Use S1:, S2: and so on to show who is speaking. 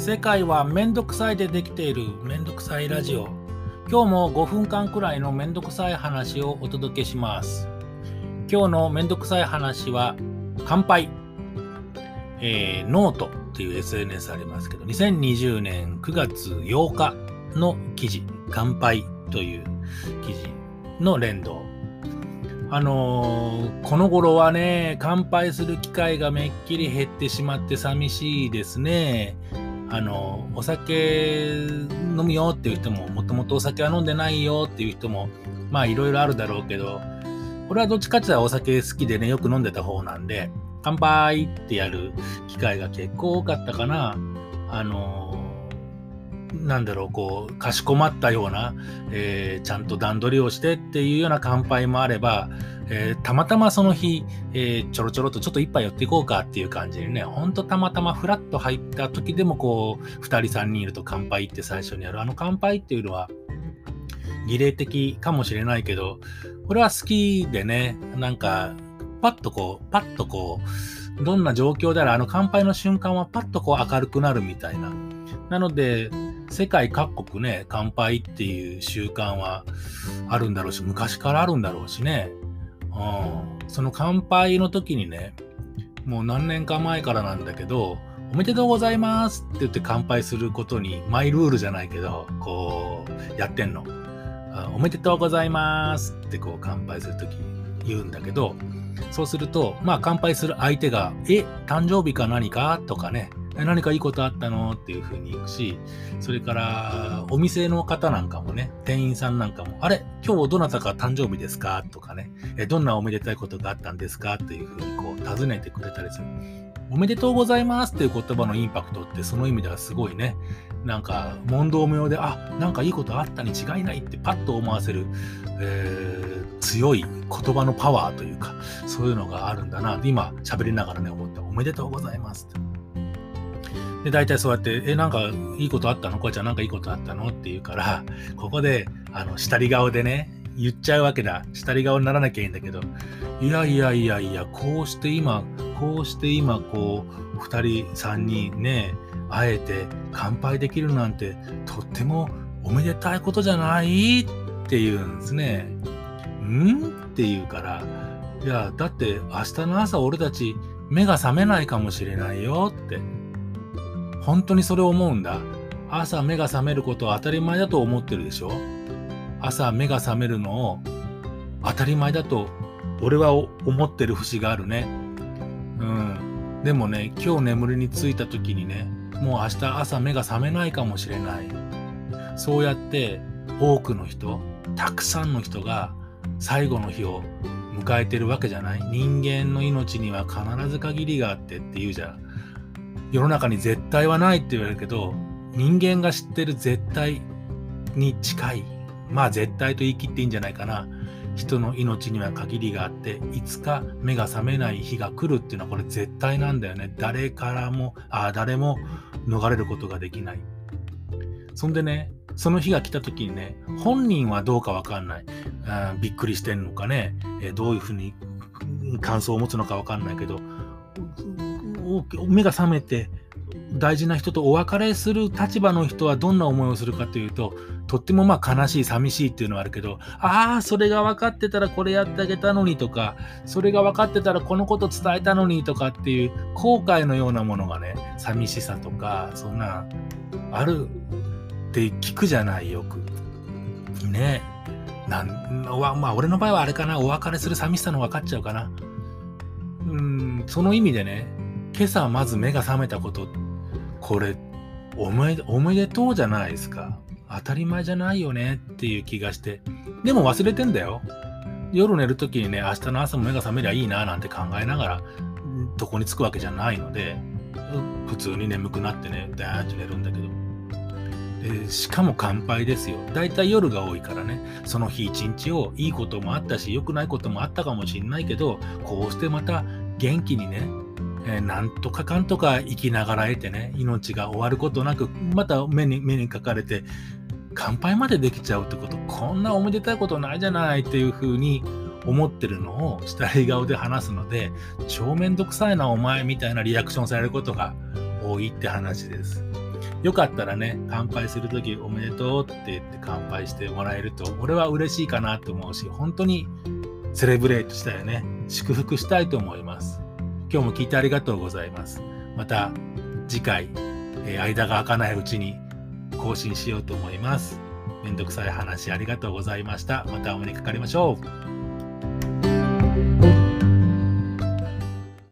S1: 世界はめんどくさいでできているめんどくさいラジオ。今日も5分間くらいのめんどくさい話をお届けします。今日のめんどくさい話は乾杯。えー、ノートっていう SNS ありますけど2020年9月8日の記事乾杯という記事の連動。あのー、この頃はね、乾杯する機会がめっきり減ってしまって寂しいですね。あの、お酒飲むよっていう人も、もともとお酒は飲んでないよっていう人も、まあいろいろあるだろうけど、俺はどっちかって言ったらお酒好きでね、よく飲んでた方なんで、乾杯ってやる機会が結構多かったかな。あのなんだろう、こう、かしこまったような、えー、ちゃんと段取りをしてっていうような乾杯もあれば、えー、たまたまその日、えー、ちょろちょろとちょっと一杯寄っていこうかっていう感じにね、ほんとたまたまフラッと入った時でもこう、二人三人いると乾杯って最初にやる。あの乾杯っていうのは、儀礼的かもしれないけど、これは好きでね、なんか、パッとこう、パッとこう、どんな状況であれ、あの乾杯の瞬間はパッとこう明るくなるみたいな。なので、世界各国ね、乾杯っていう習慣はあるんだろうし、昔からあるんだろうしね。うん、その乾杯の時にね、もう何年か前からなんだけど、おめでとうございますって言って乾杯することに、マイルールじゃないけど、こう、やってんの。おめでとうございますってこう乾杯するとき言うんだけど、そうすると、まあ乾杯する相手が、え、誕生日か何かとかね、何かいいことあったの？っていうふうに言うし、それからお店の方なんかもね、店員さんなんかも、あれ今日どなたか誕生日ですか？とかね、どんなおめでたいことがあったんですか？というふうにこう尋ねてくれたりする。おめでとうございますっていう言葉のインパクトってその意味ではすごいね、なんか問答無用で、あ、なんかいいことあったに違いないってパッと思わせる、えー、強い言葉のパワーというか、そういうのがあるんだな。今喋りながらね、思った。おめでとうございますって。で、大体そうやって、え、なんかいいことあったの？こうちゃんなんかいいことあったの？って言うから、ここで、あの、下り顔でね、言っちゃうわけだ。下り顔にならなきゃいいんだけど、いやいやいやいや、こうして今、こうして今、こう、二人、三人ね、会えて乾杯できるなんて、とってもおめでたいことじゃない？って言うんですね。ん？って言うから、いや、だって明日の朝俺たち目が覚めないかもしれないよって。本当にそれを思うんだ。朝目が覚めることは当たり前だと思ってるでしょ朝目が覚めるのを当たり前だと俺は思ってる節があるね。うん。でもね、今日眠りについた時にね、もう明日朝目が覚めないかもしれない。そうやって多くの人、たくさんの人が最後の日を迎えてるわけじゃない人間の命には必ず限りがあってって言うじゃん。世の中に絶対はないって言われるけど、人間が知ってる絶対に近い。まあ絶対と言い切っていいんじゃないかな。人の命には限りがあって、いつか目が覚めない日が来るっていうのはこれ絶対なんだよね。誰からも、あ誰も逃れることができない。そんでね、その日が来た時にね、本人はどうかわかんない。あびっくりしてんのかね、えどういうふうに感想を持つのかわかんないけど、目が覚めて大事な人とお別れする立場の人はどんな思いをするかというと、とってもまあ悲しい、寂しいっていうのはあるけど、ああ、それが分かってたらこれやってあげたのにとか、それが分かってたらこのこと伝えたのにとかっていう後悔のようなものがね、寂しさとか、そんな、あるって聞くじゃない、よく。ね。なんまあ、俺の場合はあれかな、お別れする寂しさの分かっちゃうかな。うん、その意味でね、今朝まず目が覚めたこと、これ、おめおめでとうじゃないですか。当たり前じゃないよねっていう気がして。でも忘れてんだよ。夜寝るときにね、明日の朝も目が覚めりゃいいななんて考えながら、どこに着くわけじゃないので、普通に眠くなってね、ダーッと寝るんだけど。でしかも乾杯ですよ。だいたい夜が多いからね、その日一日をいいこともあったし、良くないこともあったかもしんないけど、こうしてまた元気にね、えー、なんとかかんとか生きながらえてね、命が終わることなく、また目に目にかかれて、乾杯までできちゃうってこと、こんなおめでたいことないじゃないっていうふうに思ってるのを下り顔で話すので、超めんどくさいなお前みたいなリアクションされることが多いって話です。よかったらね、乾杯するときおめでとうって言って乾杯してもらえると、俺は嬉しいかなと思うし、本当にセレブレートしたよね。祝福したいと思います。今日も聞いてありがとうございます。また次回、えー、間が空かないうちに更新しようと思います。めんどくさい話ありがとうございました。またお目にかかりましょう。